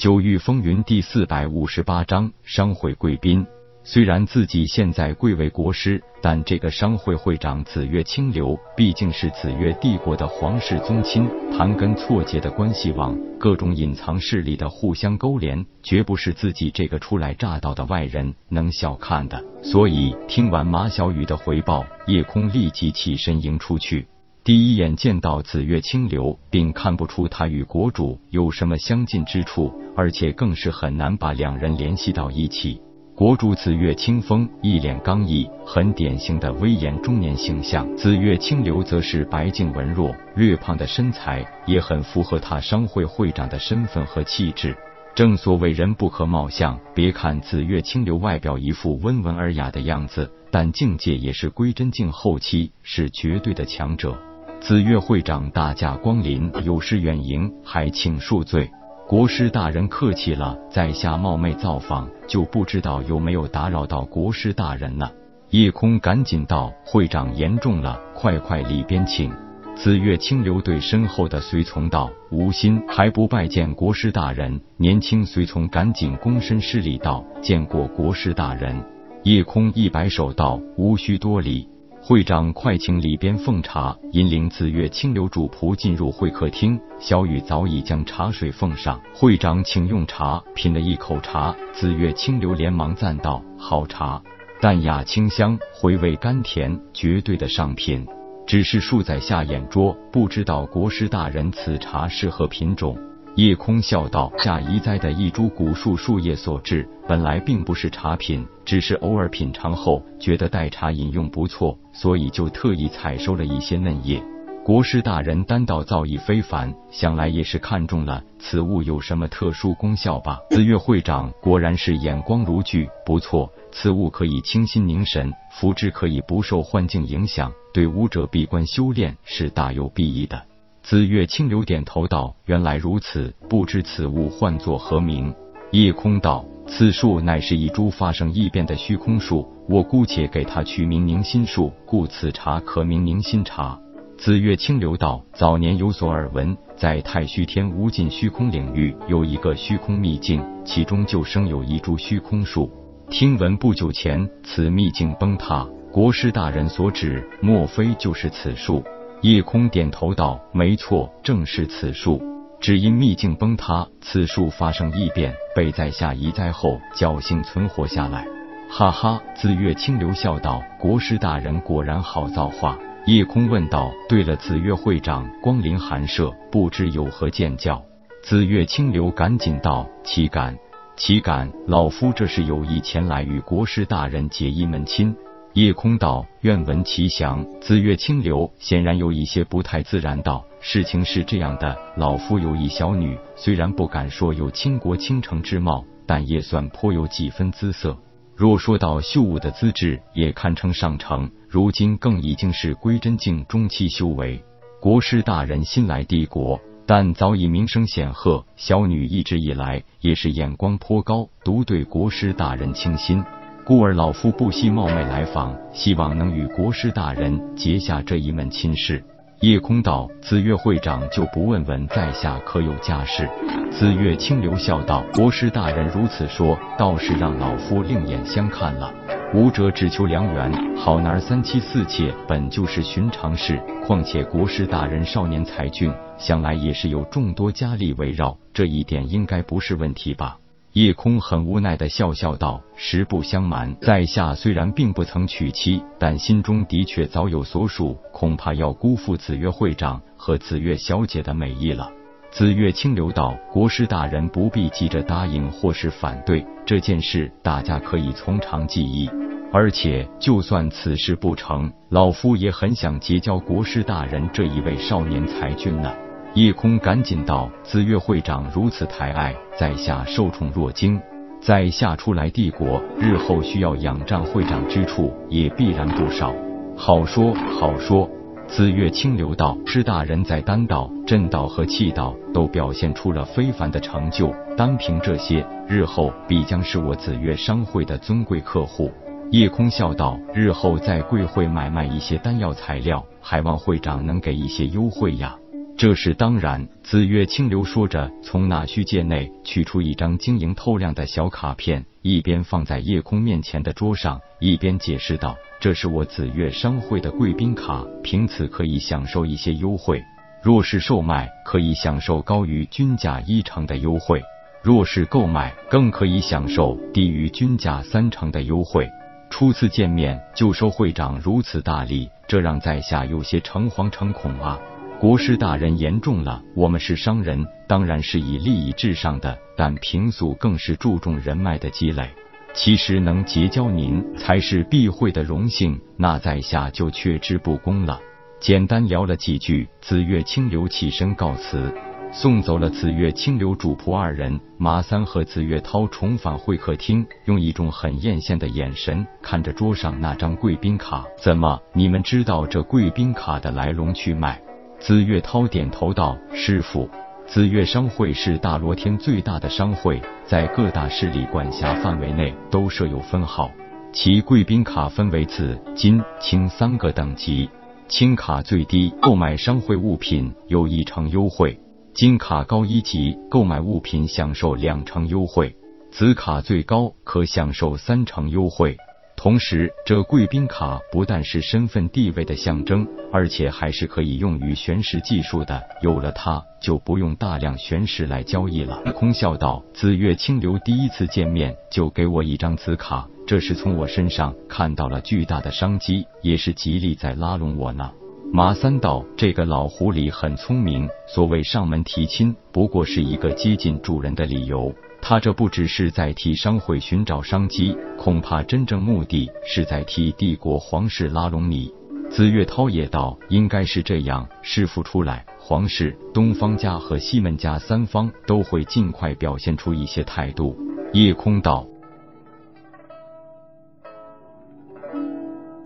九域风云第四百五十八章商会贵宾。虽然自己现在贵为国师，但这个商会会长紫月清流毕竟是紫月帝国的皇室宗亲，盘根错节的关系网，各种隐藏势力的互相勾连，绝不是自己这个初来乍到的外人能小看的。所以，听完马小雨的回报，叶空立即起身迎出去。第一眼见到紫月清流，并看不出他与国主有什么相近之处，而且更是很难把两人联系到一起。国主紫月清风一脸刚毅，很典型的威严中年形象；紫月清流则是白净文弱、略胖的身材，也很符合他商会会长的身份和气质。正所谓人不可貌相，别看紫月清流外表一副温文尔雅的样子，但境界也是归真境后期，是绝对的强者。紫月会长大驾光临，有失远迎，还请恕罪。国师大人客气了，在下冒昧造访，就不知道有没有打扰到国师大人呢？叶空赶紧道：“会长言重了，快快里边请。”紫月清流对身后的随从道：“无心，还不拜见国师大人。”年轻随从赶紧躬身施礼道：“见过国师大人。”叶空一摆手道：“无需多礼。”会长，快请里边奉茶，引领紫月清流主仆进入会客厅。小雨早已将茶水奉上，会长请用茶。品了一口茶，紫月清流连忙赞道：“好茶，淡雅清香，回味甘甜，绝对的上品。只是恕在下眼拙，不知道国师大人此茶是何品种。”叶空笑道：“下移栽的一株古树树叶所制，本来并不是茶品，只是偶尔品尝后觉得代茶饮用不错，所以就特意采收了一些嫩叶。国师大人丹道造诣非凡，想来也是看中了此物有什么特殊功效吧？”紫月会长果然是眼光如炬，不错，此物可以清心凝神，服之可以不受幻境影响，对武者闭关修炼是大有裨益的。紫月清流点头道：“原来如此，不知此物唤作何名？”夜空道：“此树乃是一株发生异变的虚空树，我姑且给它取名凝心树，故此茶可名凝心茶。”紫月清流道：“早年有所耳闻，在太虚天无尽虚空领域有一个虚空秘境，其中就生有一株虚空树。听闻不久前此秘境崩塌，国师大人所指，莫非就是此树？”夜空点头道：“没错，正是此树。只因秘境崩塌，此树发生异变，被在下移栽后，侥幸存活下来。”哈哈，紫月清流笑道：“国师大人果然好造化。”夜空问道：“对了，紫月会长光临寒舍，不知有何见教？”紫月清流赶紧道：“岂敢，岂敢！老夫这是有意前来与国师大人结一门亲。”夜空道：“愿闻其详。”紫月清流显然有一些不太自然，道：“事情是这样的，老夫有一小女，虽然不敢说有倾国倾城之貌，但也算颇有几分姿色。若说到秀武的资质，也堪称上乘。如今更已经是归真境中期修为。国师大人新来帝国，但早已名声显赫。小女一直以来也是眼光颇高，独对国师大人倾心。”故而老夫不惜冒昧来访，希望能与国师大人结下这一门亲事。夜空道：“紫月会长就不问问在下可有家室？”紫月清流笑道：“国师大人如此说，倒是让老夫另眼相看了。武者只求良缘，好男三妻四妾本就是寻常事。况且国师大人少年才俊，想来也是有众多佳丽围绕，这一点应该不是问题吧？”叶空很无奈的笑笑道：“实不相瞒，在下虽然并不曾娶妻，但心中的确早有所属，恐怕要辜负紫月会长和紫月小姐的美意了。”紫月清流道：“国师大人不必急着答应或是反对这件事，大家可以从长计议。而且，就算此事不成，老夫也很想结交国师大人这一位少年才俊呢。”夜空赶紧道：“紫月会长如此抬爱，在下受宠若惊。在下初来帝国，日后需要仰仗会长之处也必然不少。”好说好说。紫月清流道：“师大人在丹道、阵道和气道都表现出了非凡的成就，单凭这些，日后必将是我紫月商会的尊贵客户。”夜空笑道：“日后在贵会买卖一些丹药材料，还望会长能给一些优惠呀。”这是当然。紫月清流说着，从那虚界内取出一张晶莹透亮的小卡片，一边放在夜空面前的桌上，一边解释道：“这是我紫月商会的贵宾卡，凭此可以享受一些优惠。若是售卖，可以享受高于均价一成的优惠；若是购买，更可以享受低于均价三成的优惠。”初次见面就收会长如此大礼，这让在下有些诚惶诚恐啊。国师大人言重了，我们是商人，当然是以利益至上的，但平素更是注重人脉的积累。其实能结交您，才是必会的荣幸，那在下就却之不恭了。简单聊了几句，紫月清流起身告辞，送走了紫月清流主仆二人。马三和紫月涛重返会客厅，用一种很艳羡的眼神看着桌上那张贵宾卡。怎么，你们知道这贵宾卡的来龙去脉？紫月涛点头道：“师傅，紫月商会是大罗天最大的商会，在各大势力管辖范围内都设有分号。其贵宾卡分为紫、金、青三个等级。青卡最低，购买商会物品有一成优惠；金卡高一级，购买物品享受两成优惠；紫卡最高，可享受三成优惠。”同时，这贵宾卡不但是身份地位的象征，而且还是可以用于玄石技术的。有了它，就不用大量玄石来交易了。空笑道：“紫月清流第一次见面就给我一张紫卡，这是从我身上看到了巨大的商机，也是极力在拉拢我呢。”马三道：“这个老狐狸很聪明，所谓上门提亲，不过是一个接近主人的理由。”他这不只是在替商会寻找商机，恐怕真正目的是在替帝国皇室拉拢你。紫月涛也道：“应该是这样，师傅出来，皇室、东方家和西门家三方都会尽快表现出一些态度。”夜空道。